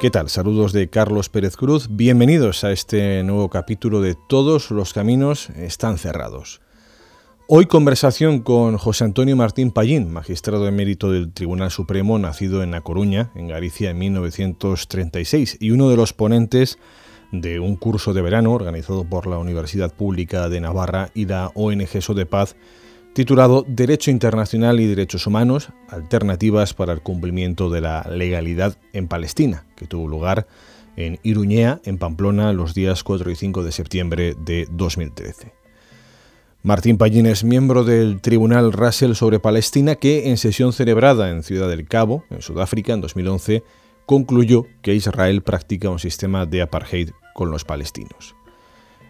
¿Qué tal? Saludos de Carlos Pérez Cruz. Bienvenidos a este nuevo capítulo de Todos los caminos están cerrados. Hoy conversación con José Antonio Martín Pallín, magistrado emérito del Tribunal Supremo, nacido en La Coruña, en Galicia, en 1936, y uno de los ponentes de un curso de verano organizado por la Universidad Pública de Navarra y la ONG Sodepaz titulado Derecho Internacional y Derechos Humanos, Alternativas para el Cumplimiento de la Legalidad en Palestina, que tuvo lugar en Iruñea, en Pamplona, los días 4 y 5 de septiembre de 2013. Martín Pallín es miembro del Tribunal Russell sobre Palestina que, en sesión celebrada en Ciudad del Cabo, en Sudáfrica, en 2011, concluyó que Israel practica un sistema de apartheid con los palestinos.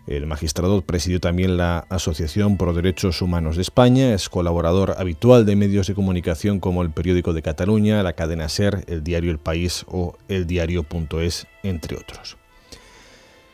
El magistrado presidió también la Asociación Pro Derechos Humanos de España, es colaborador habitual de medios de comunicación como el Periódico de Cataluña, la cadena SER, el diario El País o el diario.es, entre otros.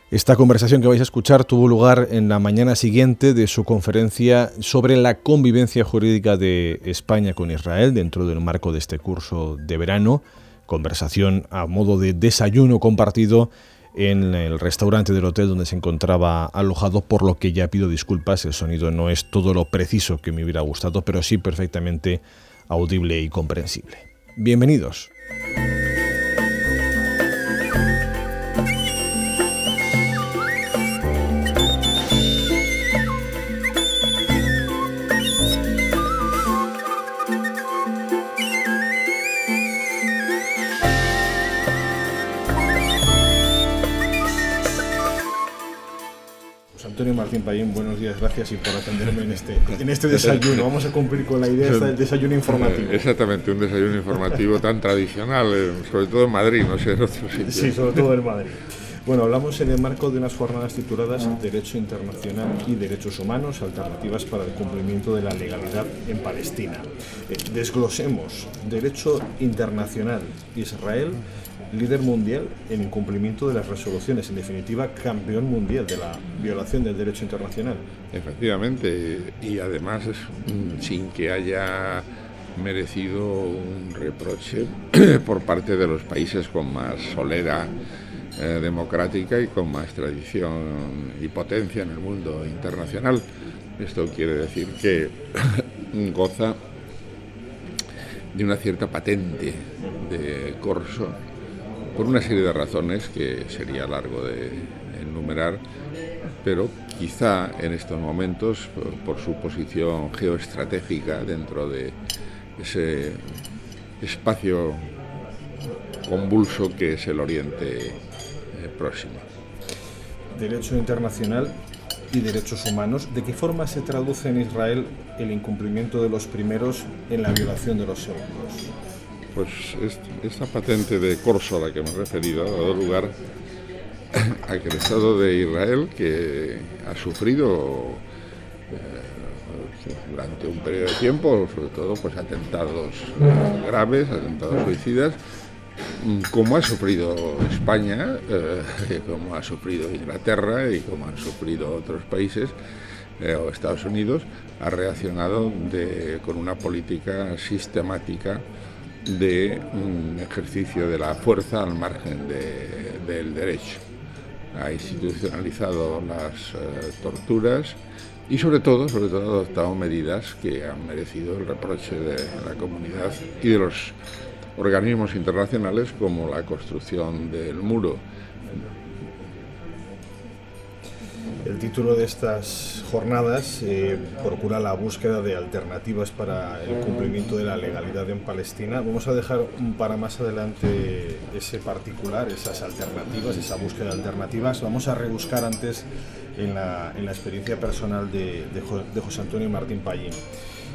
Esta conversación que vais a escuchar tuvo lugar en la mañana siguiente de su conferencia sobre la convivencia jurídica de España con Israel dentro del marco de este curso de verano, conversación a modo de desayuno compartido en el restaurante del hotel donde se encontraba alojado, por lo que ya pido disculpas, el sonido no es todo lo preciso que me hubiera gustado, pero sí perfectamente audible y comprensible. Bienvenidos. Martín Payín, buenos días, gracias y por atenderme en este, en este desayuno. Vamos a cumplir con la idea del desayuno informativo. Exactamente, un desayuno informativo tan tradicional, eh, sobre todo en Madrid, no sé, en otros sitios. Sí, sobre todo en Madrid. Bueno, hablamos en el marco de unas jornadas tituladas Derecho Internacional y Derechos Humanos, alternativas para el cumplimiento de la legalidad en Palestina. Eh, desglosemos Derecho Internacional Israel líder mundial en incumplimiento de las resoluciones, en definitiva campeón mundial de la violación del derecho internacional. Efectivamente, y además sin que haya merecido un reproche por parte de los países con más solera eh, democrática y con más tradición y potencia en el mundo internacional. Esto quiere decir que goza de una cierta patente de corso por una serie de razones que sería largo de enumerar, pero quizá en estos momentos, por, su posición geoestratégica dentro de ese espacio convulso que es el Oriente eh, Próximo. Derecho internacional y derechos humanos. ¿De qué forma se traduce en Israel el incumplimiento de los primeros en la violación de los segundos? Pues esta patente de corso a la que me he referido ha dado lugar a que el Estado de Israel, que ha sufrido eh, durante un periodo de tiempo, sobre todo pues atentados graves, atentados suicidas, como ha sufrido España, eh, como ha sufrido Inglaterra y como han sufrido otros países, eh, o Estados Unidos, ha reaccionado con una política sistemática de un ejercicio de la fuerza al margen del derecho. Ha institucionalizado las eh, torturas y sobre todo, sobre todo ha adoptado medidas que han merecido el reproche de la comunidad y de los organismos internacionales como la construcción del muro El título de estas jornadas eh, procura la búsqueda de alternativas para el cumplimiento de la legalidad en Palestina. Vamos a dejar para más adelante ese particular, esas alternativas, esa búsqueda de alternativas. Vamos a rebuscar antes en la, experiencia personal de, José Antonio Martín Pallín.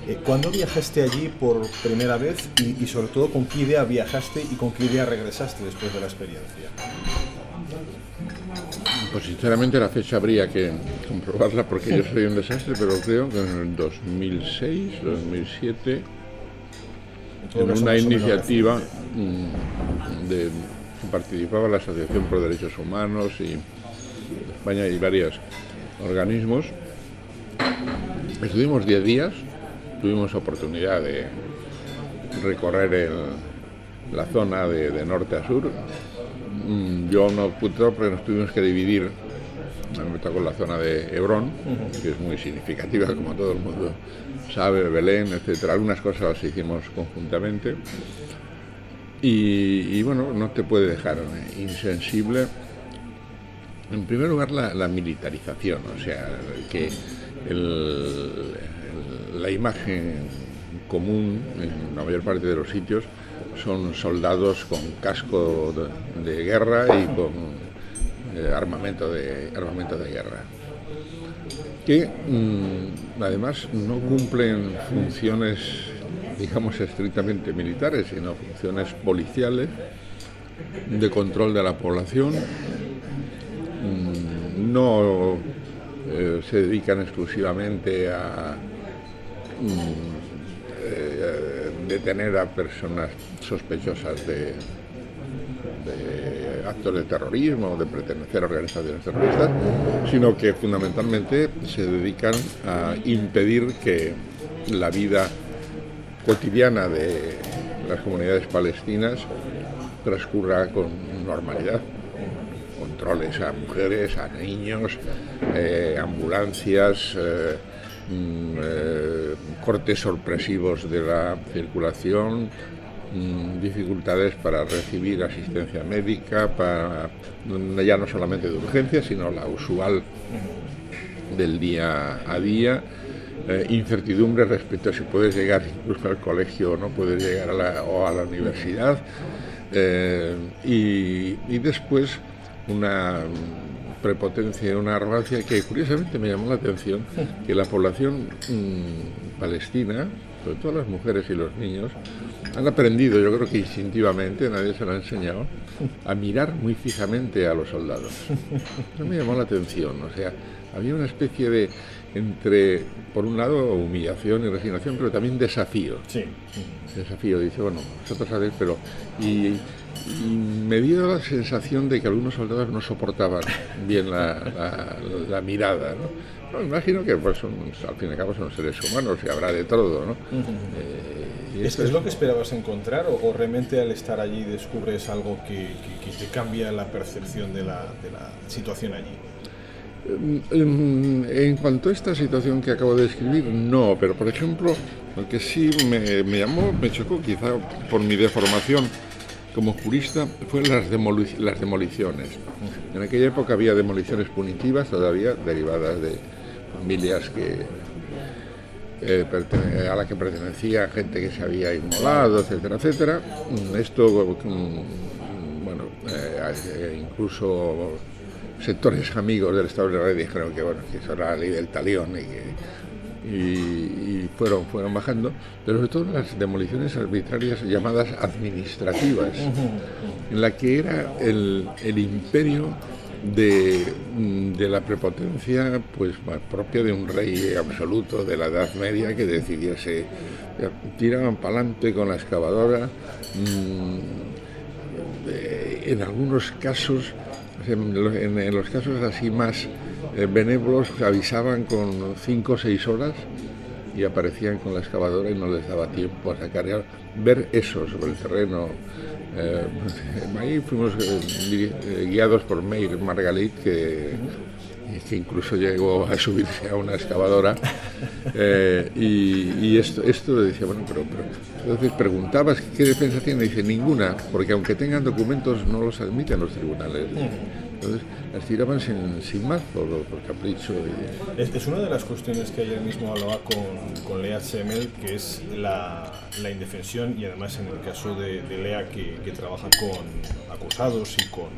Eh, ¿Cuándo viajaste allí por primera vez y, y sobre todo con qué idea viajaste y con qué idea regresaste después de la experiencia? Pues sinceramente la fecha habría que comprobarla porque yo soy un desastre, pero creo que en el 2006, 2007... en una iniciativa mm, de participaba la Asociación por Derechos Humanos y España y varios organismos. Estuvimos 10 días, tuvimos oportunidad de recorrer la zona de, norte a sur. Mm, yo no pude porque nos tuvimos que dividir. Me tocó la zona de Hebrón, que es muy significativa, como todo el mundo sabe, Belén, etcétera. Algunas cosas las hicimos conjuntamente. Y, bueno, no te puede dejar insensible. En primer lugar, la, militarización, o sea, que la imagen común en la mayor parte de los sitios son soldados con casco de, guerra y con eh, armamento, de, armamento de guerra, que mm, además no cumplen funciones digamos, estrictamente militares, sino funciones policiales, de control de la población. Mm, no eh, se dedican exclusivamente a mm, detener a personas sospechosas de, actos de terrorismo, de pertenecer a organizaciones terroristas, sino que fundamentalmente se dedican a impedir que la vida cotidiana de las comunidades palestinas transcurra con normalidad. Controles a mujeres, a niños, eh, ambulancias, eh, eh, cortes sorpresivos de la circulación, mm, dificultades para recibir asistencia médica, para, ya no solamente de urgencia, sino la usual del día a día eh, incertidumbre respecto a si puedes llegar incluso al colegio o no puedes llegar a la, o a la universidad. Eh, y, después una prepotencia, una arrogancia que curiosamente me llamó la atención, que la población mm, palestina, sobre todo las mujeres y los niños, han aprendido, yo creo que instintivamente, nadie se lo ha enseñado, a mirar muy fijamente a los soldados. Eso me llamó la atención, o sea, había una especie de entre, por un lado, humillación y resignación, pero también desafío. Sí. Desafío, dice, bueno, vosotros sabéis, pero... Y, me dio la sensación de que algunos soldados no soportaban bien la, mirada, ¿no? ¿no? imagino que pues, son, al fin y al cabo son seres humanos y habrá de todo, ¿no? Eh, ¿Es, ¿Es, lo que esperabas encontrar o, realmente al estar allí descubres algo que, que, te cambia la percepción de la, de la situación allí? En cuanto a esta situación que acabo de describir, no, pero por ejemplo, lo que sí me, llamó, me chocó quizá por mi deformación como jurista, fue las, demoliciones. En aquella época había demoliciones punitivas todavía derivadas de familias que eh, a las que pertenecía gente que se había inmolado, etcétera, etcétera. Esto, mm, bueno, eh, incluso sectores amigos del Estado de Israel dijeron que, bueno, que eso era la ley del talión y, que, y, fueron, fueron bajando, pero sobre todo las demoliciones arbitrarias llamadas administrativas, en la que era el, el imperio de, de, la prepotencia pues propia de un rey absoluto de la Edad Media que decidiese tiraban para adelante con la excavadora mm, en algunos casos en, los casos así más eh, benévolos avisaban con cinco o seis horas y aparecían con la excavadora y no les daba tiempo a sacar. Ver eso sobre el terreno. Eh, ahí fuimos eh, guiados por Meir Margalit, que, que, incluso llegó a subirse a una excavadora. y, esto, esto decía, bueno, pero, entonces preguntabas qué defensa tiene, y dice ninguna, porque aunque tengan documentos no los admiten los tribunales. Entonces las tiraban sin, sin más por, por capricho. Es, una de las cuestiones que ayer mismo hablaba con, con Lea Semel, que es la, la, indefensión y además en el caso de, Lea que, que, trabaja con acusados y con,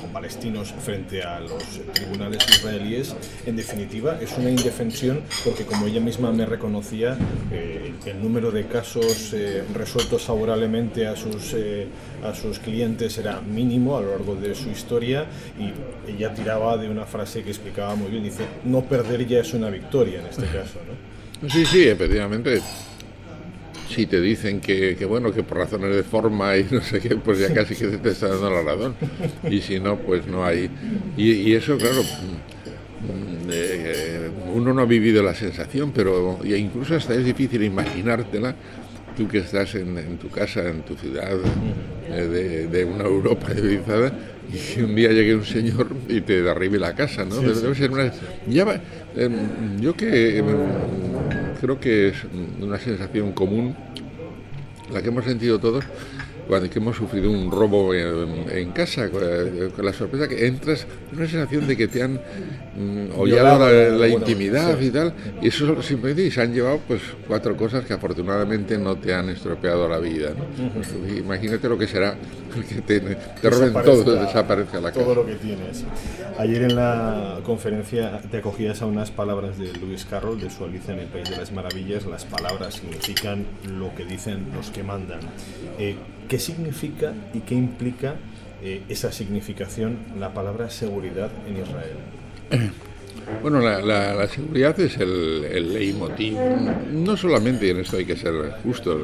con palestinos frente a los tribunales israelíes, en definitiva es una indefensión porque como ella misma me reconocía, eh, el número de casos eh, resueltos favorablemente a sus, eh, a sus clientes era mínimo a lo largo de su historia y ella tiraba de una frase que explicaba muy bien, dice, no perder ya es una victoria en este caso. ¿no? Sí, sí, efectivamente. si te dicen que, bueno, que por razones de forma y no sé qué, pues ya casi que te está dando la razón. Y si no, pues no hay. Y, eso, claro, mm, eh, uno no ha vivido la sensación, pero incluso hasta es difícil imaginártela, tú que estás en, tu casa, en tu ciudad, eh, de, una Europa civilizada, y un día llegue un señor y te derribe la casa, ¿no? Debe ser una... Em, yo que em, creo que es una sensación común, la que hemos sentido todos, cuando que hemos sufrido un robo en, casa, con, la sorpresa que entras, una sensación de que te han mm, hollado la, intimidad y tal, y eso simplemente y se han llevado pues cuatro cosas que afortunadamente no te han estropeado la vida. Imagínate lo que será que te, te roben todo, desaparezca la casa. Todo lo que tienes. Ayer en la conferencia te acogías a unas palabras de Luis Carroll de su Alicia en el País de las Maravillas. Las palabras significan lo que dicen los que mandan. Eh, ¿Qué significa y qué implica eh, esa significación la palabra seguridad en Israel? Bueno, la, seguridad es el, el, leitmotiv, no solamente en esto hay que ser justos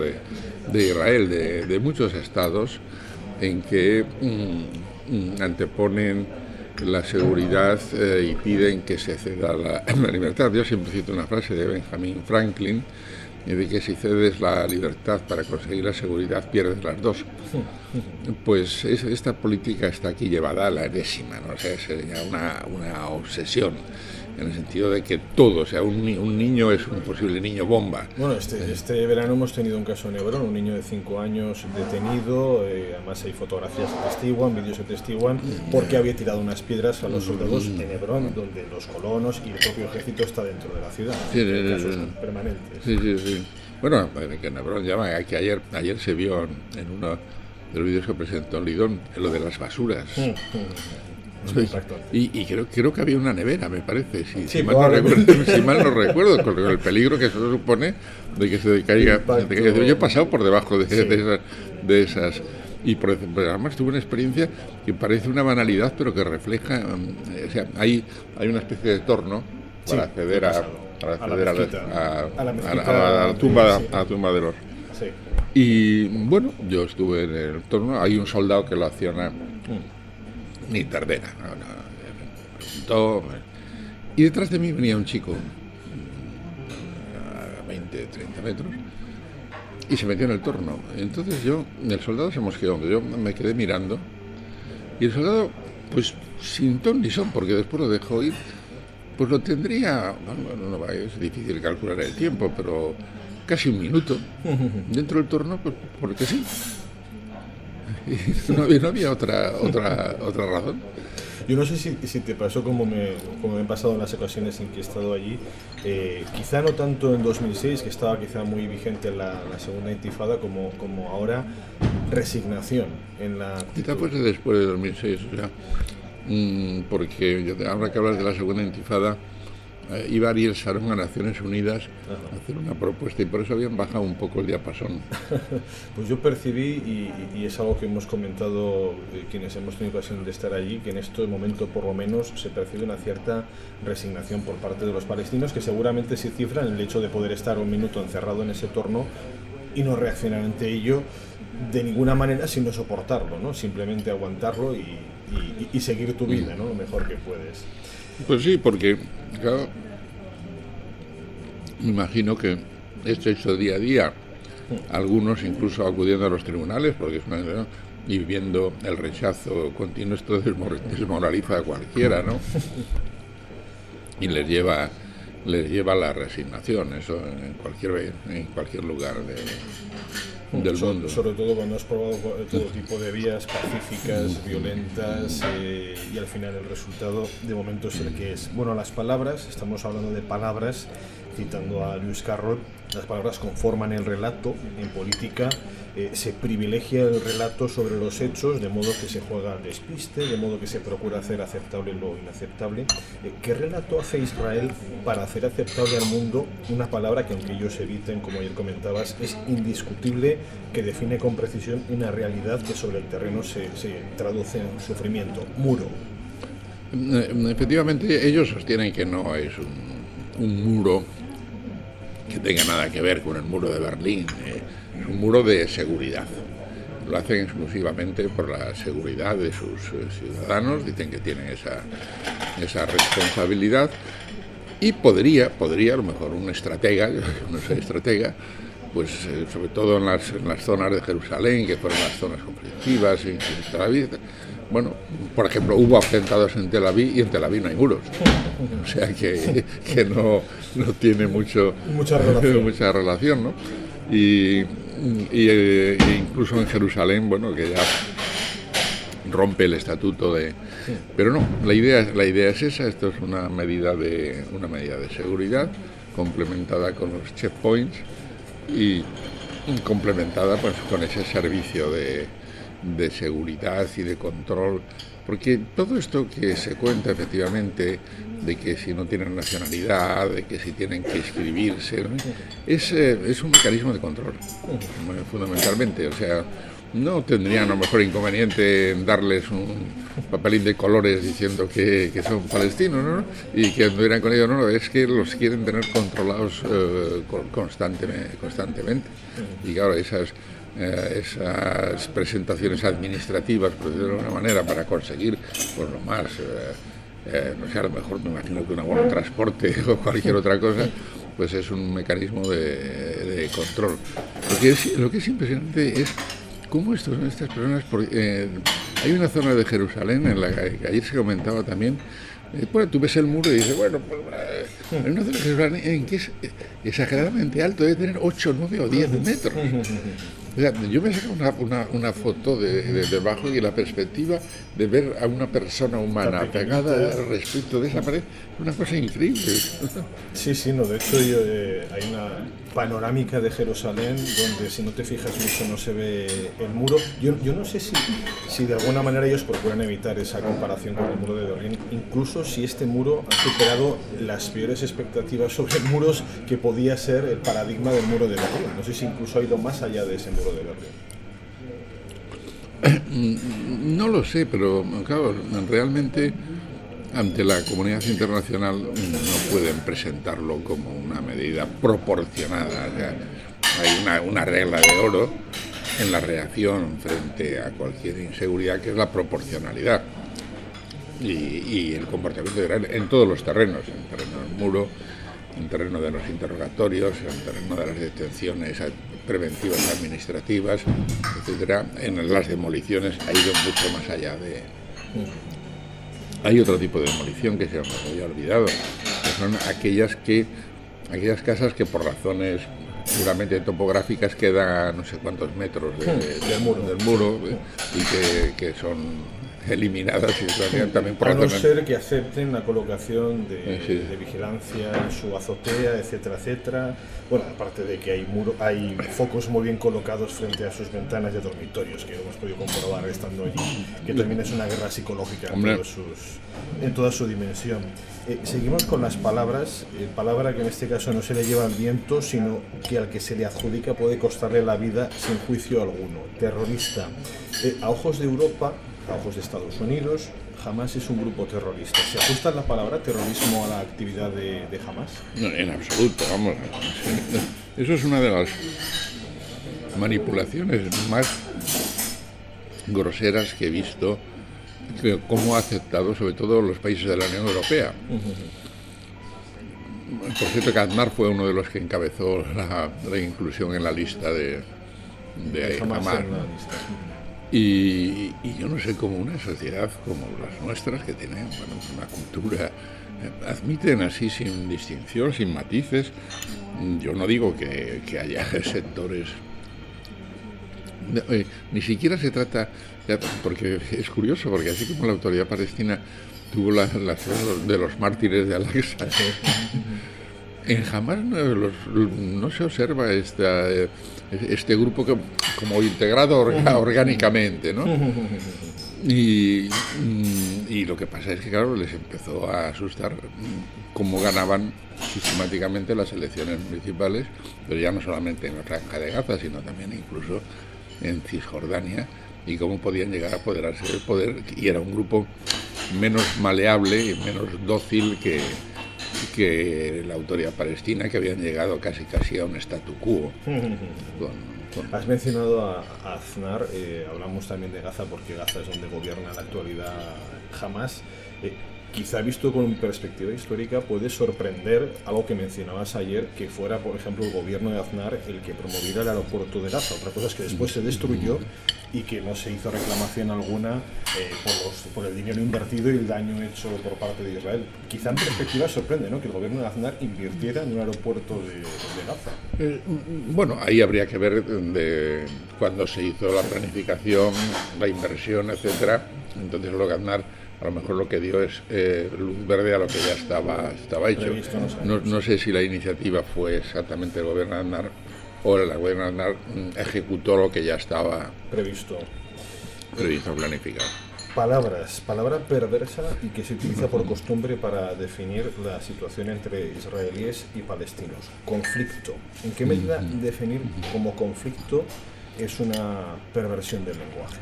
de, Israel, de, muchos estados en que mm, mm, anteponen la seguridad eh, y piden que se ceda la, la, libertad. Yo siempre cito una frase de Benjamin Franklin y de que si cedes la libertad para conseguir la seguridad pierdes las dos. Pues esta política está aquí llevada a la enésima, ¿no? o sea, sería una, una obsesión en el sentido de que todo, o sea, un, un, niño es un posible niño bomba. Bueno, este, este verano hemos tenido un caso en Hebrón, un niño de 5 años detenido, eh, además hay fotografías que testiguan, vídeos que testiguan, porque había tirado unas piedras a los soldados en Hebrón, donde los colonos y el propio ejército está dentro de la ciudad. Sí, casos permanentes. Sí, sí, sí. Bueno, que en Hebrón llama, que ayer, ayer se vio en uno de los vídeos que presentó Lidón, lo de las basuras. Y, creo, creo que había una nevera, me parece, si, mal, no recuerdo, con el peligro que eso supone de que se caiga. yo he pasado por debajo de, esas, Y por, además tuve una experiencia que parece una banalidad, pero que refleja. Mm, o sea, hay, hay una especie de torno para acceder a, acceder a, la, tumba, a la tumba de los. Y bueno, yo estuve en el torno, hay un soldado que lo acciona. Mm ni tardera. y detrás de mí venía un chico, a 20, 30 metros, y se metió en el torno. Entonces yo, el soldado se mosqueó, yo me quedé mirando, y el soldado, pues sin ton ni son, porque después lo dejó ir, pues lo tendría, bueno, no, es difícil calcular el tiempo, pero casi un minuto dentro del torno, pues porque sí. no, había, no había otra, otra, otra razón. Yo no sé si, si, te pasó como me, como me han pasado en las ocasiones en que he estado allí, eh, quizá no tanto en 2006, que estaba quizá muy vigente la, la segunda intifada, como, como ahora resignación en la... Quizá fuese después de 2006, o sea, mm, porque ahora que hablas de la segunda intifada, eh, iba Ariel Sharon a Naciones Unidas a hacer una propuesta y por eso habían bajado un poco el diapasón. pues yo percibí, y, es algo que hemos comentado eh, quienes hemos tenido ocasión de estar allí, que en este momento por lo menos se percibe una cierta resignación por parte de los palestinos que seguramente se cifra en el hecho de poder estar un minuto encerrado en ese torno y no reaccionar ante ello de ninguna manera sino soportarlo, ¿no? simplemente aguantarlo y, y seguir tu vida ¿no? lo mejor que puedes. Pues sí, porque me imagino que esto hecho día a día, algunos incluso acudiendo a los tribunales, porque es una, y viendo el rechazo continuo, esto desmoraliza a cualquiera, ¿no? Y les lleva, les lleva a la resignación, eso en cualquier, en cualquier lugar de, del mundo. Sobre todo cuando has probado todo tipo de vías pacíficas, violentas eh, y al final el resultado de momento es el que es. Bueno, las palabras, estamos hablando de palabras, citando a Luis Carroll, las palabras conforman el relato en política eh, se privilegia el relato sobre los hechos, de modo que se juega al despiste, de modo que se procura hacer aceptable lo inaceptable. Eh, ¿Qué relato hace Israel para hacer aceptable al mundo una palabra que, aunque ellos eviten, como ayer comentabas, es indiscutible, que define con precisión una realidad que sobre el terreno se, traduce en sufrimiento? Muro. Eh, efectivamente, ellos sostienen que no es un, un muro tenga nada que ver con el muro de Berlín, eh, es un muro de seguridad. Lo hacen exclusivamente por la seguridad de sus eh, ciudadanos, dicen que tienen esa, esa responsabilidad y podría, podría a lo mejor un estratega, no sé, estratega, pues eh, sobre todo en las, en las, zonas de Jerusalén, que fueron las zonas conflictivas, Tel Aviv, bueno, por ejemplo, hubo atentados en Tel Aviv y en Tel Aviv no hay muros. O sea que, que no, no, tiene mucho, mucha relación, mucha relación ¿no? Y, y e incluso en Jerusalén, bueno, que ya rompe el estatuto de... Pero no, la idea, la idea es esa, esto es una medida de, una medida de seguridad complementada con los checkpoints y complementada pues con ese servicio de, de seguridad y de control, porque todo esto que se cuenta efectivamente, de que si no tienen nacionalidad, de que si tienen que inscribirse, ¿no? es, eh, es un mecanismo de control, fundamentalmente. O sea, no tendrían a lo mejor inconveniente en darles un papelín de colores diciendo que, que son palestinos, ¿no? Y que anduvieran con ellos, no, es que los quieren tener controlados eh, constantemente, constantemente. Y claro, esas eh, esas presentaciones administrativas, por decirlo de alguna manera, para conseguir pues lo más, eh, eh, no sé, a lo mejor me imagino que un abono transporte o cualquier otra cosa, pues es un mecanismo de, de control. Lo que, es, lo que es impresionante es cómo estos, estas personas, porque, hay una zona de Jerusalén en la que ayer se comentaba también, bueno, tú ves el muro y dices, bueno, pues, una zona de Jerusalén en que es exageradamente alto, debe tener 8, 9 o 10 metros. O sea, yo me saco una, una, una foto de, de, debajo y la perspectiva de ver a una persona humana pegada respecto de esa pared es una cosa increíble. Sí, sí, no, de hecho yo, eh, hay una panorámica de Jerusalén donde si no te fijas mucho no se ve el muro. Yo, yo no sé si, si de alguna manera ellos procuran evitar esa comparación con el muro de Berlín, incluso si este muro ha superado las peores expectativas sobre muros que podía ser el paradigma del muro de Berlín. No sé si incluso ha ido más allá de ese muro de Berlín? No lo sé, pero claro, realmente ante la comunidad internacional no pueden presentarlo como una medida proporcionada. Hay una, regla de oro en la reacción frente a cualquier inseguridad que es la proporcionalidad y, y el comportamiento en todos los terrenos, en el terreno del muro, en el terreno de los interrogatorios, en el terreno de las detenciones preventivas administrativas, etcétera, en las demoliciones ha ido mucho más allá de, hay otro tipo de demolición que se nos había olvidado, que son aquellas que aquellas casas que por razones puramente topográficas quedan a no sé cuántos metros de, de, del, muro. del muro y que, que son eliminadas también por a no ser que acepten la colocación de, sí. de, vigilancia en su azotea, etcétera, etcétera. Bueno, aparte de que hay muro, hay focos muy bien colocados frente a sus ventanas de dormitorios, que hemos podido comprobar estando allí, que también es una guerra psicológica en, todos sus, en toda su dimensión. Eh, seguimos con las palabras, eh, palabra que en este caso no se le lleva al viento, sino que al que se le adjudica puede costarle la vida sin juicio alguno. Terrorista. Eh, a ojos de Europa, a ojos de Estados Unidos, Hamas es un grupo terrorista. ¿Se ajusta la palabra terrorismo a la actividad de, de Hamas? No, en absoluto, vamos. Eso es una de las manipulaciones más groseras que he visto, que, cómo ha aceptado sobre todo los países de la Unión Europea. Por cierto, que Aznar fue uno de los que encabezó la, la inclusión en la lista de, de, de Hamas. Hamas. Y, y, yo no sé cómo una sociedad como las nuestras, que tienen bueno, una cultura, eh, admiten así sin distinción, sin matices. Yo no digo que, que haya sectores. Eh, ni siquiera se trata, porque es curioso, porque así como la autoridad palestina tuvo las la, de los mártires de Al-Aqsa, en Hamas no, los, no se observa esta, este grupo que, como integrado orga, orgánicamente, ¿no? Y, y, lo que pasa es que, claro, les empezó a asustar cómo ganaban sistemáticamente las elecciones municipales, pero ya no solamente en la Franja de Gaza, sino también incluso en Cisjordania, y cómo podían llegar a apoderarse del poder, y era un grupo menos maleable y menos dócil que, que la autoridad palestina, que habían llegado casi casi a un statu quo. Has mencionado a, Aznar, eh, hablamos también de Gaza porque Gaza es donde gobierna la actualidad jamás. Eh, quizá visto con perspectiva histórica puede sorprender algo que mencionabas ayer, que fuera, por ejemplo, el gobierno de Aznar el que promoviera el aeropuerto de Gaza. Otra cosa es que después se destruyó y que no se hizo reclamación alguna eh, por, el dinero invertido y el daño hecho por parte de Israel. Quizá en perspectiva sorprende ¿no? que el gobierno de Aznar invirtiera en un aeropuerto de, Gaza. Eh, bueno, ahí habría que ver de cuando se hizo la planificación, la inversión, etcétera. Entonces lo que Aznar a lo mejor lo que dio es eh, luz verde a lo que ya estaba, estaba hecho. No, sé si la iniciativa fue exactamente el gobierno de Aznar o el gobierno de Aznar mm, ejecutó lo que ya estaba previsto. Previsto, planificado. Palabras, palabra perversa y que se utiliza por costumbre para definir la situación entre israelíes y palestinos. Conflicto. ¿En qué medida definir como conflicto es una perversión del lenguaje?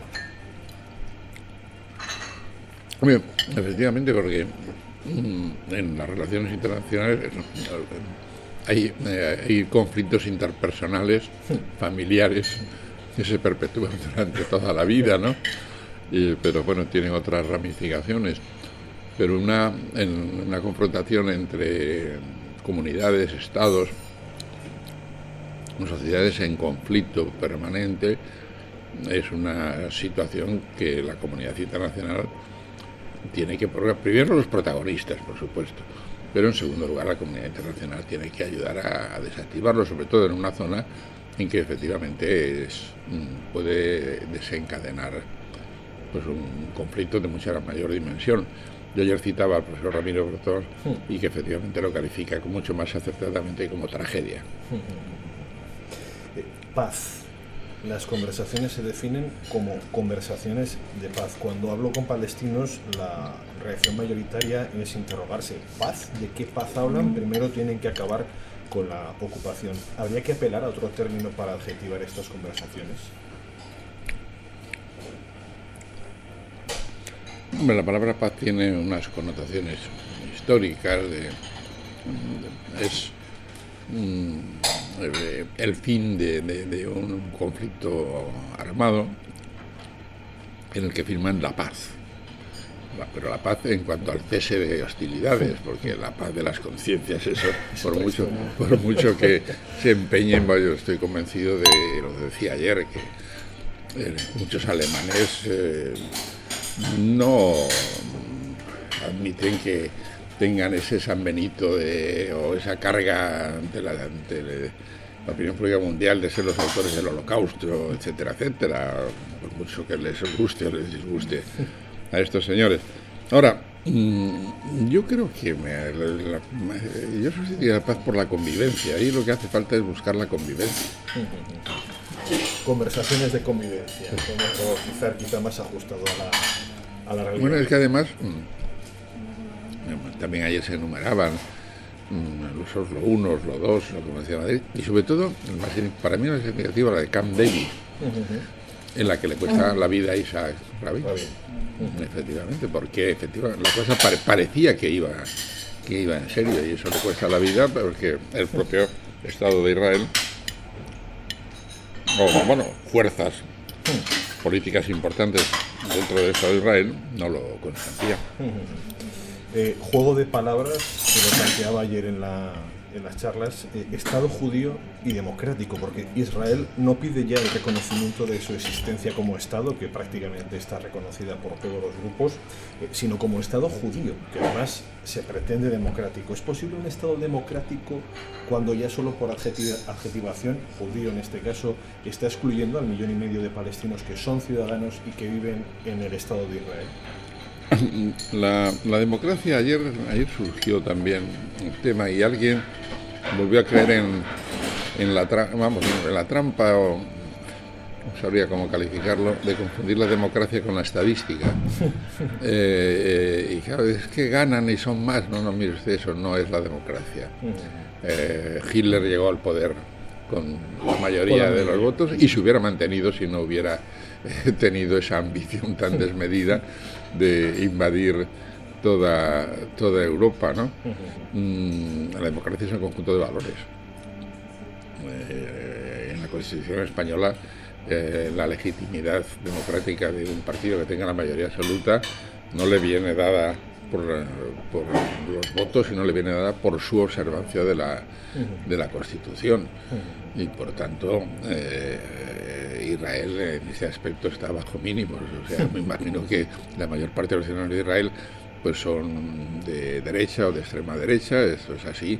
Efectivamente, porque mm, en las relaciones internacionales hay, eh, hay conflictos interpersonales, familiares, que se perpetúan durante toda la vida, ¿no? pero bueno, tienen otras ramificaciones. Pero una, en, una confrontación entre comunidades, estados, sociedades en conflicto permanente, es una situación que la comunidad internacional tiene que primero los protagonistas, por supuesto, pero en segundo lugar la comunidad internacional tiene que ayudar a, desactivarlo, sobre todo en una zona en que efectivamente es, mm, puede desencadenar pues un conflicto de mucha mayor dimensión. Yo ayer citaba al profesor Ramiro Brotón hmm. y que efectivamente lo califica mucho más acertadamente como tragedia. Eh, paz las conversaciones se definen como conversaciones de paz. Cuando hablo con palestinos, la reacción mayoritaria es interrogarse, ¿paz? ¿De qué paz hablan? Primero tienen que acabar con la ocupación. ¿Habría que apelar a otro término para adjetivar estas conversaciones? la palabra paz tiene unas connotaciones históricas, de, es eh, el fin de, un conflicto armado en el que firman la paz. Pero la paz en cuanto al cese de hostilidades, porque la paz de las conciencias, eso, por mucho, por mucho que se empeñen, yo estoy convencido de, lo decía ayer, que eh, muchos alemanes eh, no admiten que tengan ese San Benito o esa carga ante la, la opinión pública mundial de ser los autores del holocausto, etcétera, etcétera, por mucho que les guste o les disguste a estos señores. Ahora, mm, yo creo que me, la, yo sustituiría la paz por la convivencia, y lo que hace falta es buscar la convivencia. Conversaciones de convivencia, como quizá, quizá más ajustado a la, a la realidad. Bueno, es que además... También ayer se enumeraban mm, los lo unos, los dos, lo que decía Madrid, y sobre todo, para mí la significativa la de Camp David, en la que le cuesta la vida a Isaac Rabin. Efectivamente, porque efectivamente la cosa parecía que iba, que iba en serio y eso le cuesta la vida porque el propio Estado de Israel, o bueno, fuerzas políticas importantes dentro del Estado de Israel no lo consentían. Eh, juego de palabras que lo planteaba ayer en, las charlas, eh, Estado judío y democrático, porque Israel no pide ya el reconocimiento de su existencia como Estado, que prácticamente está reconocida por todos los grupos, eh, sino como Estado judío, que además se pretende democrático. ¿Es posible un Estado democrático cuando ya solo por adjetivación, judío en este caso, está excluyendo al millón y medio de palestinos que son ciudadanos y que viven en el Estado de Israel? La, democracia ayer, ayer surgió también el tema y alguien volvió a creer en, en la, vamos, en la trampa o no sabría cómo calificarlo, de confundir la democracia con la estadística. Eh, eh, y claro, es que ganan y son más. No, no, mire usted, eso no es la democracia. Eh, Hitler llegó al poder con la mayoría de los votos y se hubiera mantenido si no hubiera tenido esa ambición tan desmedida de invadir toda, toda Europa, ¿no? Mm, la democracia es un conjunto de valores. Eh, en la Constitución española eh, la legitimidad democrática de un partido que tenga la mayoría absoluta no le viene dada por, los votos, sino le viene dada por su observancia de la, de la Constitución. Y por tanto, eh, Israel en ese aspecto está bajo mínimos. O sea, me imagino que la mayor parte de los ciudadanos de Israel pues son de derecha o de extrema derecha, esto es así,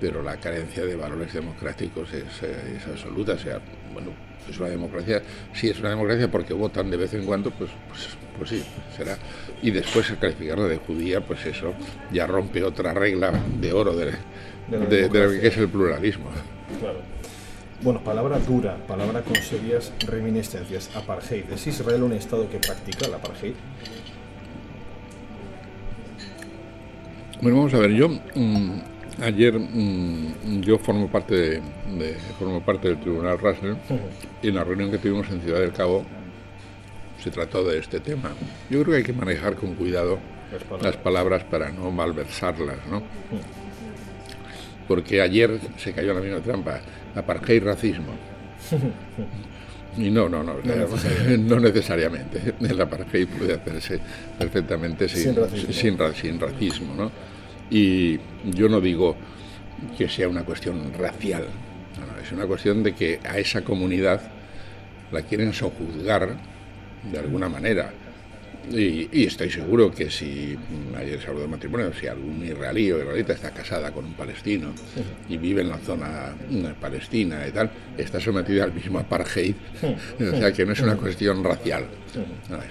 pero la carencia de valores democráticos es, es absoluta. O sea, bueno, es una democracia, si es una democracia porque votan de vez en cuando, pues, pues, pues sí, será. Y después calificarla de judía, pues eso ya rompe otra regla de oro de, de, lo que es el pluralismo. Claro. Bueno, palabra dura, palabra con serias reminiscencias. Apartheid. ¿Es Israel un Estado que practica el apartheid? Bueno, vamos a ver, yo mm, Ayer mm, yo formo parte de, formo parte del Tribunal Russell y en la reunión que tuvimos en Ciudad del Cabo se trató de este tema. Yo creo que hay que manejar con cuidado las palabras, para no malversarlas, ¿no? Porque ayer se cayó la misma trampa, apartheid racismo. Y no, no, no, no, necesariamente. El apartheid puede hacerse perfectamente sin, sin, sin racismo, ¿no? Y yo no digo que sea una cuestión racial, es una cuestión de que a esa comunidad la quieren sojuzgar de alguna manera. Y, estoy seguro que si, ayer se habló de matrimonio, si algún israelí o israelita está casada con un palestino y vive en la zona palestina y tal, está sometida al mismo apartheid. o sea que no es una cuestión racial,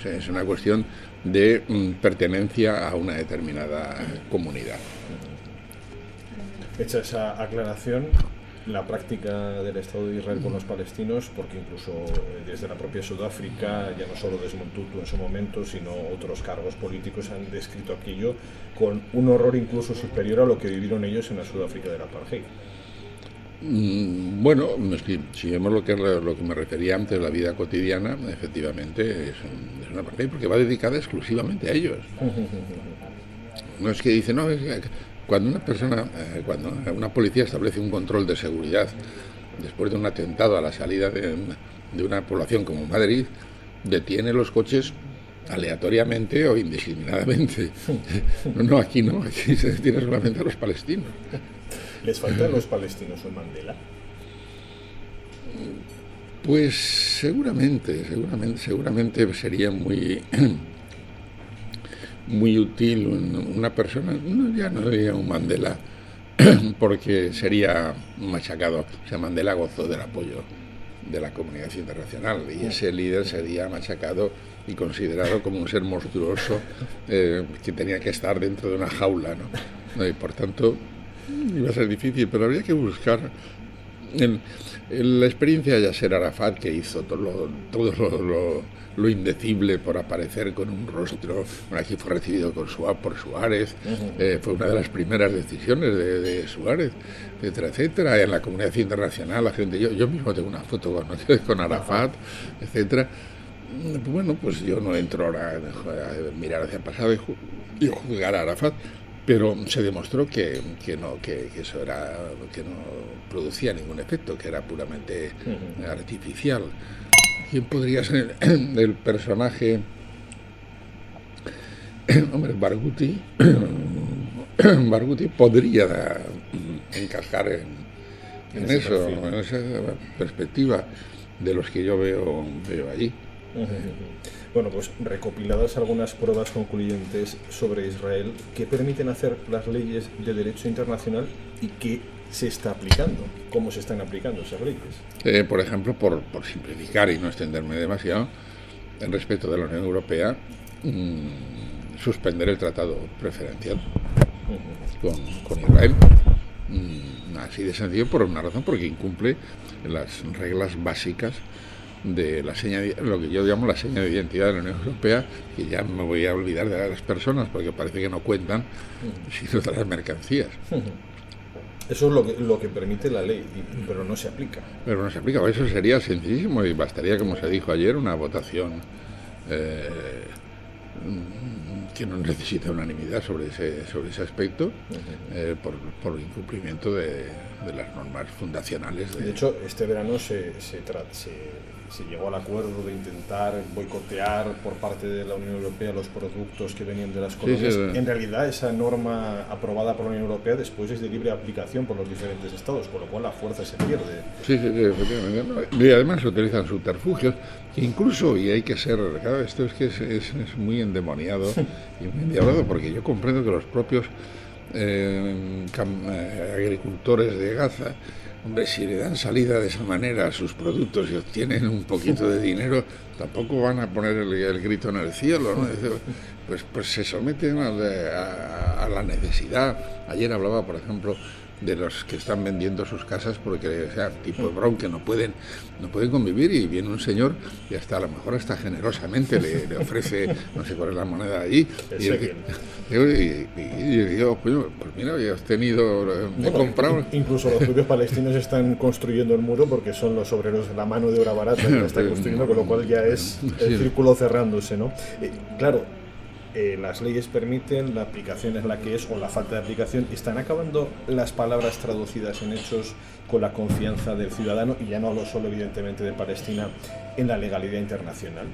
es una cuestión de mm, pertenencia a una determinada comunidad. Hecha esa aclaración, la práctica del Estado de Israel con los palestinos, porque incluso eh, desde la propia Sudáfrica, ya no solo Desmond Tutu en su momento, sino otros cargos políticos han descrito aquello con un horror incluso superior a lo que vivieron ellos en la Sudáfrica del apartheid. Mm, bueno, si vemos lo que, lo que me refería antes, la vida cotidiana, efectivamente es, una parte porque va dedicada exclusivamente a ellos. No es que dice, no, cuando una persona, eh, cuando una policía establece un control de seguridad después de un atentado a la salida de, una población como Madrid, detiene los coches aleatoriamente o indiscriminadamente. No, no, aquí no, aquí se detiene solamente a los palestinos. ¿Les faltan los palestinos un Mandela? Pues seguramente, seguramente, seguramente sería muy, muy útil una persona, ya no sería un Mandela, porque sería machacado. O sea, Mandela gozó del apoyo de la comunidad internacional y ese líder sería machacado y considerado como un ser monstruoso eh, que tenía que estar dentro de una jaula. ¿no? Y por tanto, iba a ser difícil, pero habría que buscar en, la experiencia de Yasser Arafat, que hizo todo lo, lo, indecible por aparecer con un rostro, aquí fue recibido con por Suárez, eh, fue una de las primeras decisiones de, Suárez, etcétera, etcétera. En la comunidad internacional, la gente, yo, yo mismo tengo una foto con, con Arafat, etcétera. Bueno, pues yo no entro ahora a mirar hacia el pasado y juzgar a Arafat, pero se demostró que, no que, eso era que no producía ningún efecto que era puramente artificial. Quién podría ser el personaje hombre Barguti Barguti podría encajar en, eso en esa perspectiva de los que yo veo veo allí bueno, pues recopiladas algunas pruebas concluyentes sobre Israel que permiten hacer las leyes de derecho internacional y que se está aplicando, cómo se están aplicando esas leyes. Eh, por ejemplo, por, simplificar y no extenderme demasiado, en respecto de la Unión Europea, mm, suspender el tratado preferencial con, Israel. Mm, así de sencillo, por una razón, porque incumple las reglas básicas de la seña, lo que yo llamo la seña de identidad de la Unión Europea, que ya me voy a olvidar de las personas porque parece que no cuentan, sino de las mercancías. Eso es lo que, lo que permite la ley, pero no se aplica. Pero no se aplica, eso sería sencillísimo y bastaría, como se dijo ayer, una votación eh, que no necesita unanimidad sobre ese, sobre ese aspecto eh, por, por, incumplimiento de, de, las normas fundacionales. De, hecho, este verano se, se, se se llegó al acuerdo de intentar boicotear por parte de la Unión Europea los productos que venían de las colonias. En realidad, esa norma aprobada por la Unión Europea después es de libre aplicación por los diferentes estados, con lo cual la fuerza se pierde. Sí, sí, efectivamente. Y además utilizan subterfugios, que incluso, y hay que ser, claro, esto es que es, es, muy endemoniado y muy endiablado, porque yo comprendo que los propios eh, eh, agricultores de Gaza Hombre, si le dan salida de esa manera a sus productos y obtienen un poquito de dinero, tampoco van a poner el, grito en el cielo, ¿no? Pues, pues se someten a, a la necesidad. Ayer hablaba, por ejemplo, de los que están vendiendo sus casas porque, o sea, tipo de Brown, que no pueden, no pueden convivir y viene un señor y hasta a lo mejor hasta generosamente le, ofrece, no sé cuál es la moneda allí. Y, y, yo, pues, pues mira, ya has tenido, he comprado. Incluso los propios palestinos están construyendo el muro porque son los obreros, la mano de obra barata que la está construyendo, con lo cual ya es el círculo cerrándose, ¿no? Claro, eh, las leyes permiten, la aplicación es la que es o la falta de aplicación. ¿Están acabando las palabras traducidas en hechos con la confianza del ciudadano? Y ya no hablo solo evidentemente de Palestina, en la legalidad internacional.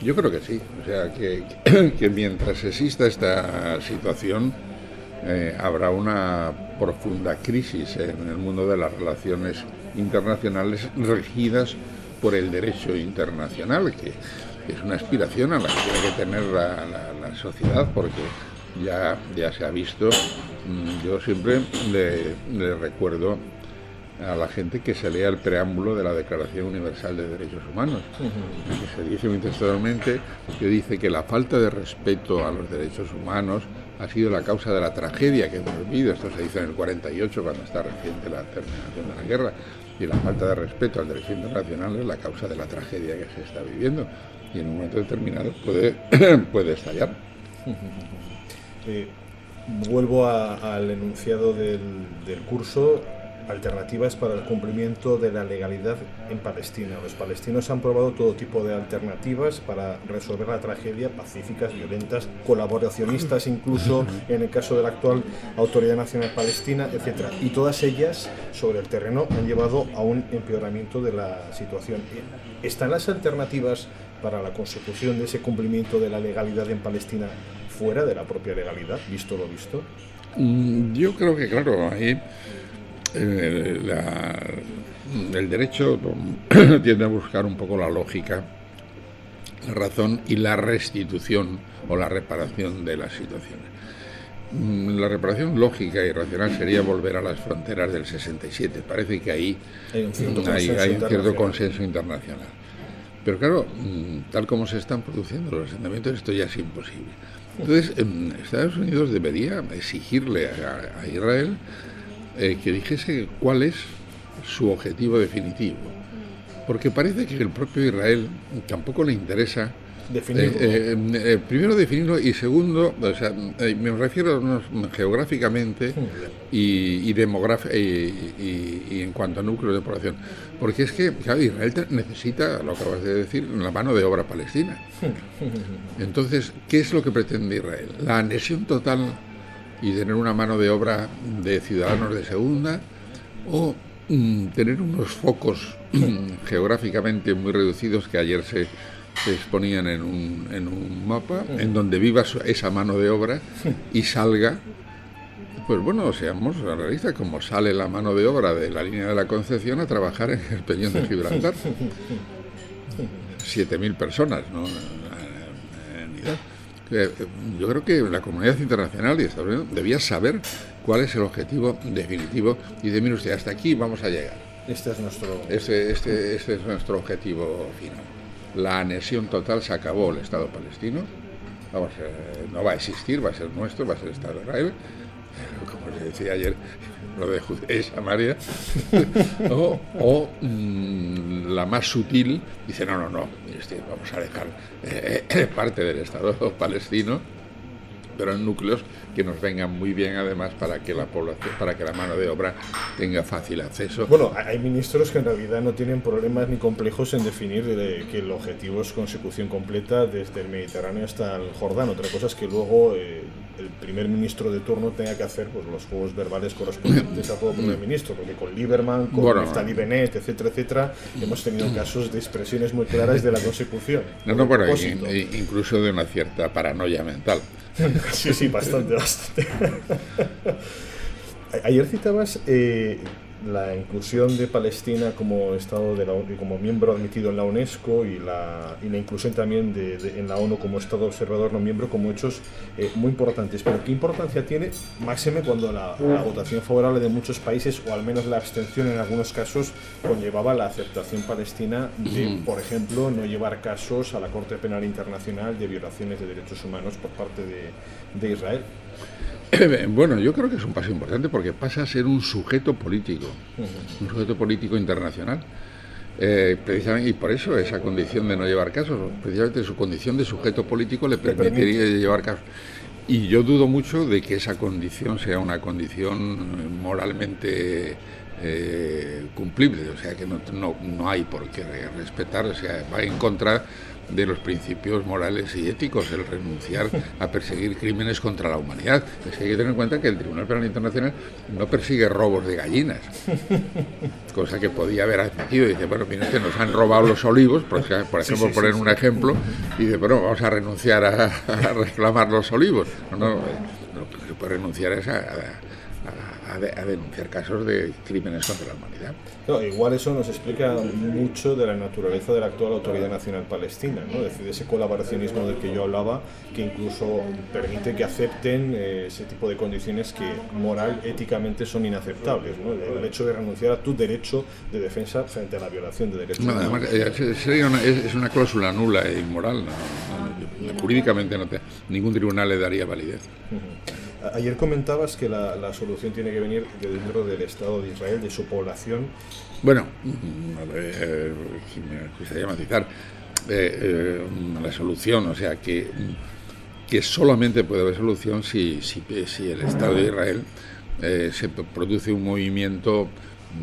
Yo creo que sí. O sea, que, que mientras exista esta situación, eh, habrá una profunda crisis en el mundo de las relaciones internacionales regidas por el derecho internacional, que es una aspiración a la que tiene que tener la, sociedad, porque ya, ya se ha visto, mm, yo siempre le, recuerdo a la gente que se lea el preámbulo de la Declaración Universal de Derechos Humanos, que se dice muy textualmente que dice que la falta de respeto a los derechos humanos ha sido la causa de la tragedia que hemos vivido, esto se dice en el 48 cuando está reciente la terminación de la guerra, y la falta de respeto al derecho internacional es la causa de la tragedia que se está viviendo y en un momento determinado puede, puede estallar. Eh, vuelvo al enunciado del, del curso alternativas para el cumplimiento de la legalidad en Palestina. Los palestinos han probado todo tipo de alternativas para resolver la tragedia, pacíficas, violentas, colaboracionistas incluso en el caso de la actual Autoridad Nacional Palestina, etc. Y todas ellas sobre el terreno han llevado a un empeoramiento de la situación. ¿Están las alternativas para la consecución de ese cumplimiento de la legalidad en Palestina fuera de la propia legalidad, visto lo visto? Mm, yo creo que, claro, ahí eh, el derecho tiende a buscar un poco la lógica, la razón y la restitución o la reparación de las situaciones. Mm, la reparación lógica y racional sería volver a las fronteras del 67. Parece que ahí hay un cierto, consenso, internacional. Pero claro, mm, tal como se están produciendo los asentamientos, esto ya es imposible. Entonces, Estados Unidos debería exigirle a Israel eh, que dijese cuál es su objetivo definitivo. Porque parece que el propio Israel tampoco le interesa Definirlo. Eh, eh, primero definirlo y segundo, o sea, me refiero geográficamente y, y, y, en cuanto a núcleos de población. Porque es que Israel necesita, lo acabas de decir, la mano de obra palestina. Entonces, ¿qué es lo que pretende Israel? La anexión total y tener una mano de obra de ciudadanos de segunda o mm, tener unos focos geográficamente muy reducidos que ayer se, exponían en un, en un mapa en donde viva esa mano de obra y salga pues bueno, seamos realistas, como sale la mano de obra de la línea de la Concepción a trabajar en el Peñón de Gibraltar. 7.000 personas, ¿no? Eh, yo creo que la comunidad internacional y Estados Unidos debía saber cuál es el objetivo definitivo y de mire usted, hasta aquí vamos a llegar. Este es nuestro... Este, este, este es nuestro objetivo final. La anexión total se acabó el Estado palestino, vamos, eh, no va a existir, va a ser nuestro, va a ser el Estado de Israel, como se decía ayer, lo de Judea y Samaria, o, mm, la más sutil dice, no, no, no, vamos a dejar eh, parte del Estado palestino pero en núcleos que nos vengan muy bien además para que la población, para que la mano de obra tenga fácil acceso. Bueno, hay ministros que en realidad no tienen problemas ni complejos en definir que el objetivo es consecución completa desde el Mediterráneo hasta el Jordán. Otra cosa es que luego eh, el primer ministro de turno tenga que hacer pues, los juegos verbales correspondientes a todo primer ministro, porque con Lieberman, con bueno, Naftali Bennett, etcétera, etcétera, hemos tenido casos de expresiones muy claras de la consecución. No, no, bueno, incluso de una cierta paranoia mental. Sí, sí, bastante, bastante. Ayer citabas eh, la inclusión de Palestina como Estado de la, como miembro admitido en la UNESCO y la, y la inclusión también de, en la ONU como Estado observador no miembro como hechos eh, muy importantes. Pero ¿qué importancia tiene, máxime cuando la, votación favorable de muchos países, o al menos la abstención en algunos casos, conllevaba la aceptación palestina de, por ejemplo, no llevar casos a la Corte Penal Internacional de violaciones de derechos humanos por parte de, de Israel? Bueno, yo creo que es un paso importante porque pasa a ser un sujeto político, un sujeto político internacional. Eh, precisamente, y por eso esa condición de no llevar casos, precisamente su condición de sujeto político le permitiría llevar casos. Y yo dudo mucho de que esa condición sea una condición moralmente eh, cumplible, o sea que no, no, no, hay por qué respetar, o sea, va en contra de los principios morales y éticos, el renunciar a perseguir crímenes contra la humanidad. hay que tener en cuenta que el Tribunal Penal Internacional no persigue robos de gallinas, cosa que podía haber admitido. Dice, bueno, mira, que nos han robado los olivos, por, ejemplo, poner un ejemplo, y dice, bueno, vamos a renunciar a, reclamar los olivos. No, no, lo que se puede renunciar es a a, denunciar casos de crímenes contra la humanidad. No, igual eso nos explica mucho de la naturaleza de la actual Autoridad Nacional Palestina, ¿no? es decir, ese colaboracionismo del que yo hablaba, que incluso permite que acepten eh, ese tipo de condiciones que moral, éticamente son inaceptables. ¿no? El, hecho de renunciar a tu derecho de defensa frente a la violación de derechos humanos. Además, eh, es, una cláusula nula e inmoral. jurídicamente no te, ningún tribunal le daría validez. Ayer comentabas que la, solución tiene que venir de dentro del Estado de Israel, de su población. Bueno, eh, me gustaría matizar eh, eh, la solución, o sea, que, que solamente puede haber solución si, si, si el Estado de Israel se produce un movimiento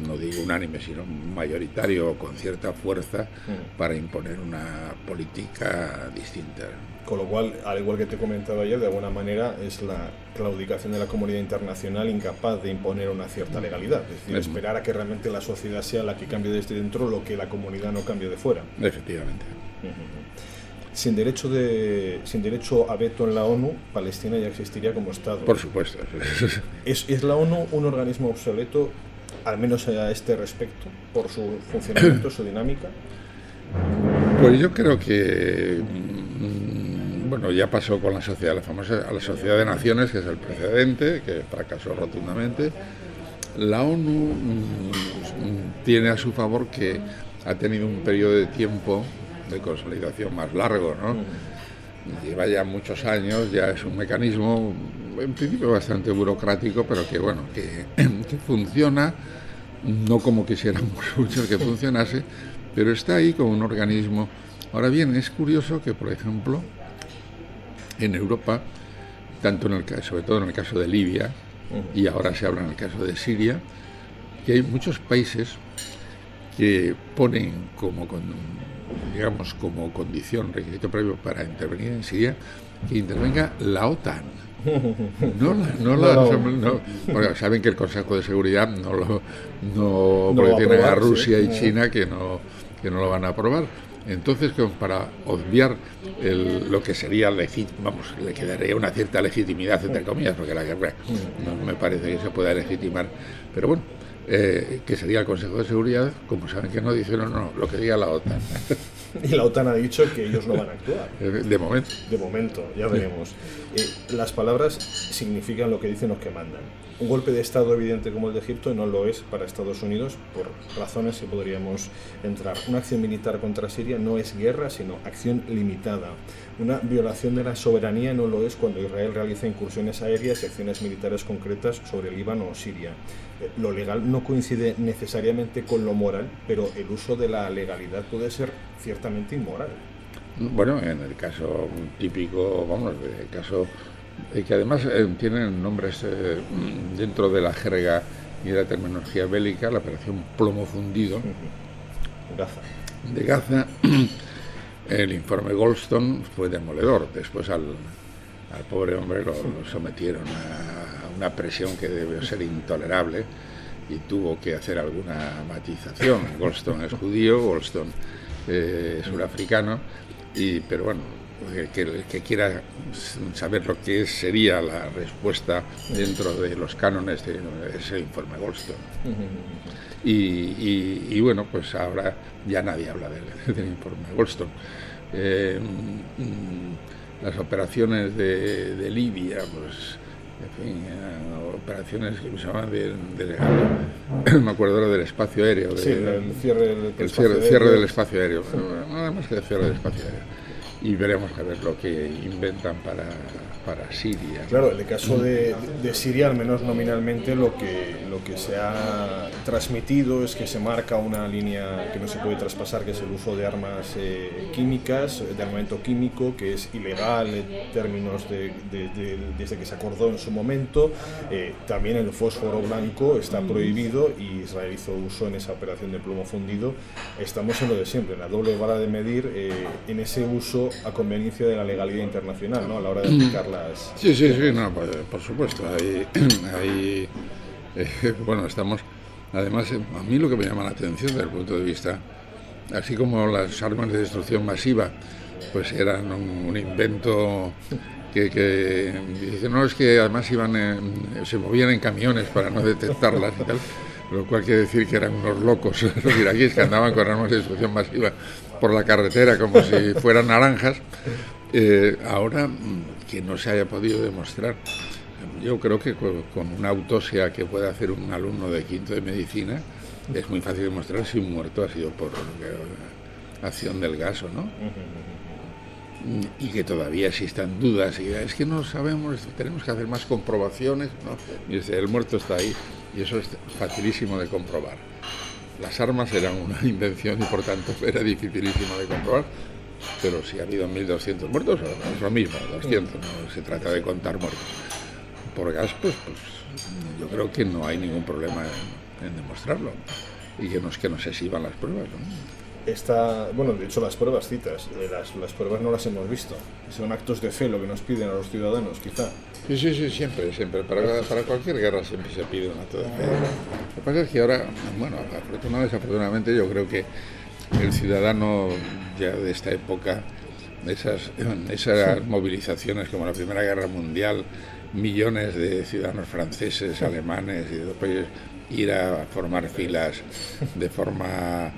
no digo unánime, sino mayoritario, con cierta fuerza, mm. para imponer una política distinta. Con lo cual, al igual que te comentaba ayer, de alguna manera es la claudicación de la comunidad internacional incapaz de imponer una cierta legalidad, es decir, esperar a que realmente la sociedad sea la que cambie desde dentro lo que la comunidad no cambie de fuera. Efectivamente. Sin derecho, de, sin derecho a veto en la ONU, Palestina ya existiría como Estado. Por supuesto. ¿Es, ¿Es la ONU un organismo obsoleto, al menos a este respecto, por su funcionamiento, su dinámica? Pues yo creo que bueno, ya pasó con la sociedad, la famosa la Sociedad de Naciones, que es el precedente, que fracasó rotundamente. La ONU mm, tiene a su favor que ha tenido un periodo de tiempo de consolidación más largo, ¿no? Lleva ya muchos años, ya es un mecanismo en principio bastante burocrático, pero que bueno, que, que funciona, no como quisiéramos muchos que funcionase, pero está ahí como un organismo. Ahora bien, es curioso que, por ejemplo, en Europa, tanto en el, sobre todo en el caso de Libia, y ahora se habla en el caso de Siria, que hay muchos países que ponen como, digamos, como condición, requisito previo para intervenir en Siria, que intervenga la OTAN. No, no, no, porque saben que el Consejo de Seguridad no lo, no, porque tienen a Rusia y China que no, que no lo van a aprobar. Entonces, para obviar lo que sería vamos, le quedaría una cierta legitimidad, entre comillas, porque la guerra no me parece que se pueda legitimar, pero bueno, eh, que sería el Consejo de Seguridad, como saben que no, dijeron no, lo que diga la OTAN. Y la OTAN ha dicho que ellos no van a actuar. Eh, de momento. De momento, ya veremos. Eh, las palabras significan lo que dicen los que mandan. Un golpe de Estado evidente como el de Egipto no lo es para Estados Unidos por razones que podríamos entrar. Una acción militar contra Siria no es guerra, sino acción limitada. Una violación de la soberanía no lo es cuando Israel realiza incursiones aéreas y acciones militares concretas sobre el Líbano o Siria. Eh, lo legal no coincide necesariamente con lo moral, pero el uso de la legalidad puede ser ciertamente inmoral. Bueno, en el caso típico, vamos, el caso que además tienen nombres dentro de la jerga y de la terminología bélica, la operación plomo fundido. Gaza. De Gaza, el informe Goldstone fue demoledor. Después al, al pobre hombre lo, sometieron a una presión que debió ser intolerable y tuvo que hacer alguna matización. Goldstone es judío, Goldstone eh, es surafricano, y, pero bueno, que, que, quiera saber lo que sería la respuesta dentro de los cánones de ese informe Goldstone. Y, bueno, pues ahora ya nadie habla del, informe Goldstone. Eh, mm, las operaciones de, Libia, pues, en fin, operaciones que se llamaban de, me acuerdo del espacio aéreo. sí, el cierre del, el cierre, cierre del espacio aéreo. Nada más que el cierre del espacio aéreo y veremos a ver lo que inventan para, para Siria. Claro, en el caso de, de, Siria, al menos nominalmente, lo que, lo que se ha transmitido es que se marca una línea que no se puede traspasar, que es el uso de armas eh, químicas, de armamento químico, que es ilegal en términos de, desde que se acordó en su momento. Eh, también el fósforo blanco está prohibido y Israel hizo uso en esa operación de plomo fundido. Estamos en lo de siempre, en la doble vara de medir, eh, en ese uso a conveniencia de la legalidad internacional, ¿no? a la hora de aplicar Sí, sí, sí, no, por supuesto. Ahí, eh, bueno, estamos... Además, eh, a mí lo que me llama la atención desde el punto de vista, así como las armas de destrucción masiva, pues eran un, invento que, que dice, no, es que además iban se movían en camiones para no detectarlas y tal, lo cual quiere decir que eran unos locos los iraquíes que andaban con armas de destrucción masiva por la carretera como si fueran naranjas. Eh, ahora, mm, que no se haya podido demostrar, yo creo que con, una autopsia que puede hacer un alumno de quinto de medicina, es muy fácil demostrar si un muerto ha sido por eh, acción del gas o no. Y que todavía existan dudas, y es que no sabemos, tenemos que hacer más comprobaciones. ¿no? Y dice, el muerto está ahí, y eso es facilísimo de comprobar. Las armas eran una invención y por tanto era dificilísimo de comprobar, pero si ha habido 1.200 muertos, es lo mismo, 200, no se trata de contar muertos. Por gas, pues, pues yo creo que no hay ningún problema en, demostrarlo y que no es que no se exhiban las pruebas. Está, bueno, de hecho las pruebas citas, eh, las, las pruebas no las hemos visto. Son actos de fe lo que nos piden a los ciudadanos, quizá. Sí, sí, sí, siempre, siempre. Para, para cualquier guerra siempre se pide un acto de fe. Lo que pasa es que ahora, bueno, afortunadamente, desafortunadamente, yo creo que el ciudadano ya de esta época, esas, esas movilizaciones como la Primera Guerra Mundial, millones de ciudadanos franceses, alemanes y de otros países ir a formar filas de forma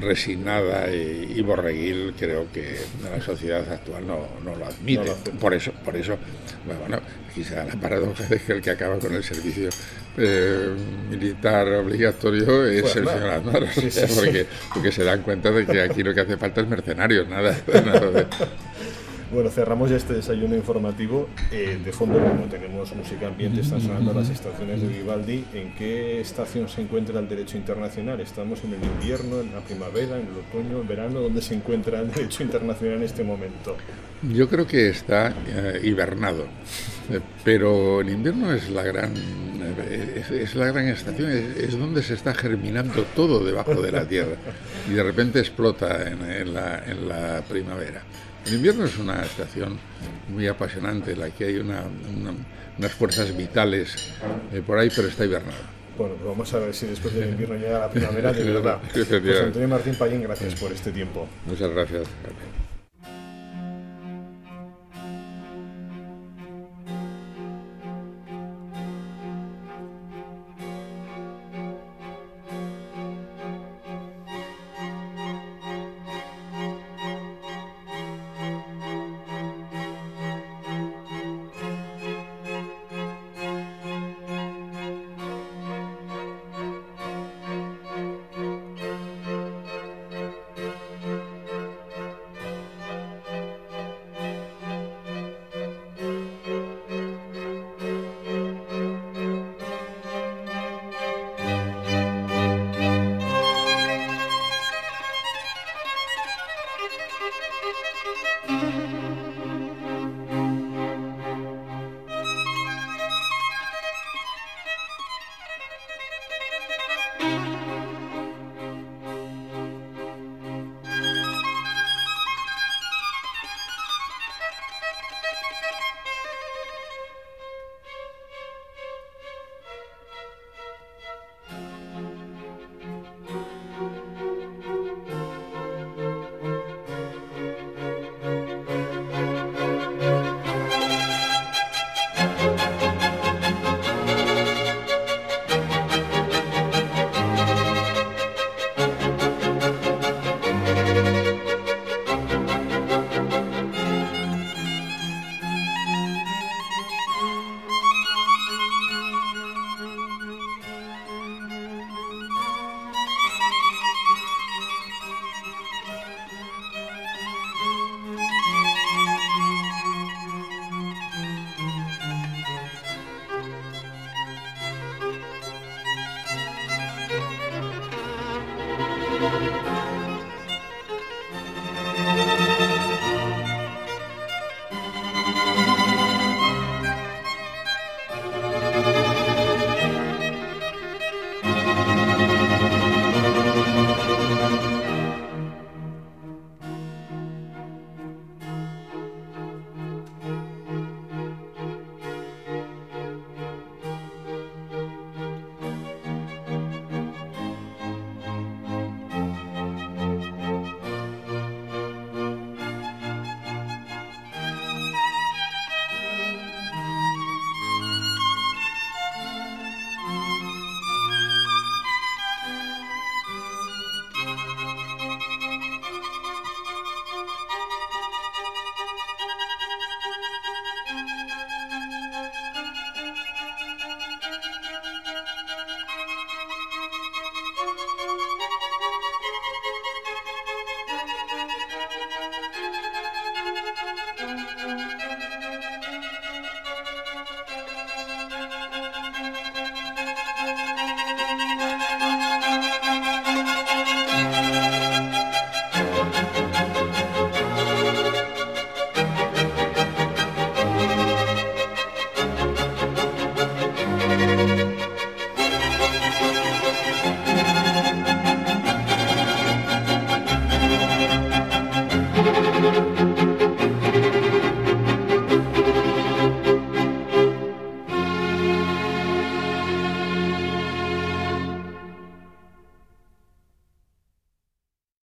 resignada y, borreguil creo que la sociedad actual no, lo admite. por eso, por eso, bueno, quizá la paradoja de que el que acaba con el servicio eh, militar obligatorio es el señor Aznar, porque, porque, se dan cuenta de que aquí lo que hace falta es mercenarios, nada, nada de, bueno, cerramos ya este desayuno informativo. Eh, de fondo, como tenemos música ambiente, están sonando las estaciones de Vivaldi. ¿En qué estación se encuentra el derecho internacional? ¿Estamos en el invierno, en la primavera, en el otoño, en verano? ¿Dónde se encuentra el derecho internacional en este momento? Yo creo que está eh, hibernado, eh, pero el invierno es la gran, es, la gran estación, es, donde se está germinando todo debajo de la tierra y de repente explota en, la, en la primavera. El invierno es una estación muy apasionante, en la que hay unas fuerzas vitales eh, por ahí, pero está hibernada. Bueno, pues vamos a ver si después del invierno llega la primavera, de verdad. Pues Antonio Martín Payín, gracias por este tiempo. Muchas gracias.